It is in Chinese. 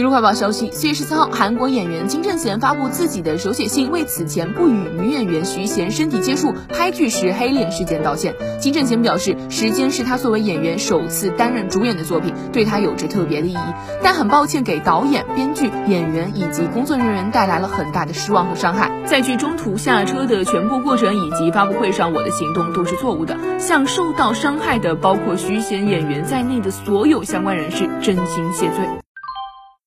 娱乐快报消息：四月十三号，韩国演员金正贤发布自己的手写信，为此前不与女演员徐贤身体接触、拍剧时黑脸事件道歉。金正贤表示，时间是他作为演员首次担任主演的作品，对他有着特别的意义，但很抱歉给导演、编剧、演员以及工作人员带来了很大的失望和伤害。在剧中途下车的全部过程以及发布会上我的行动都是错误的，向受到伤害的包括徐贤演员在内的所有相关人士真心谢罪。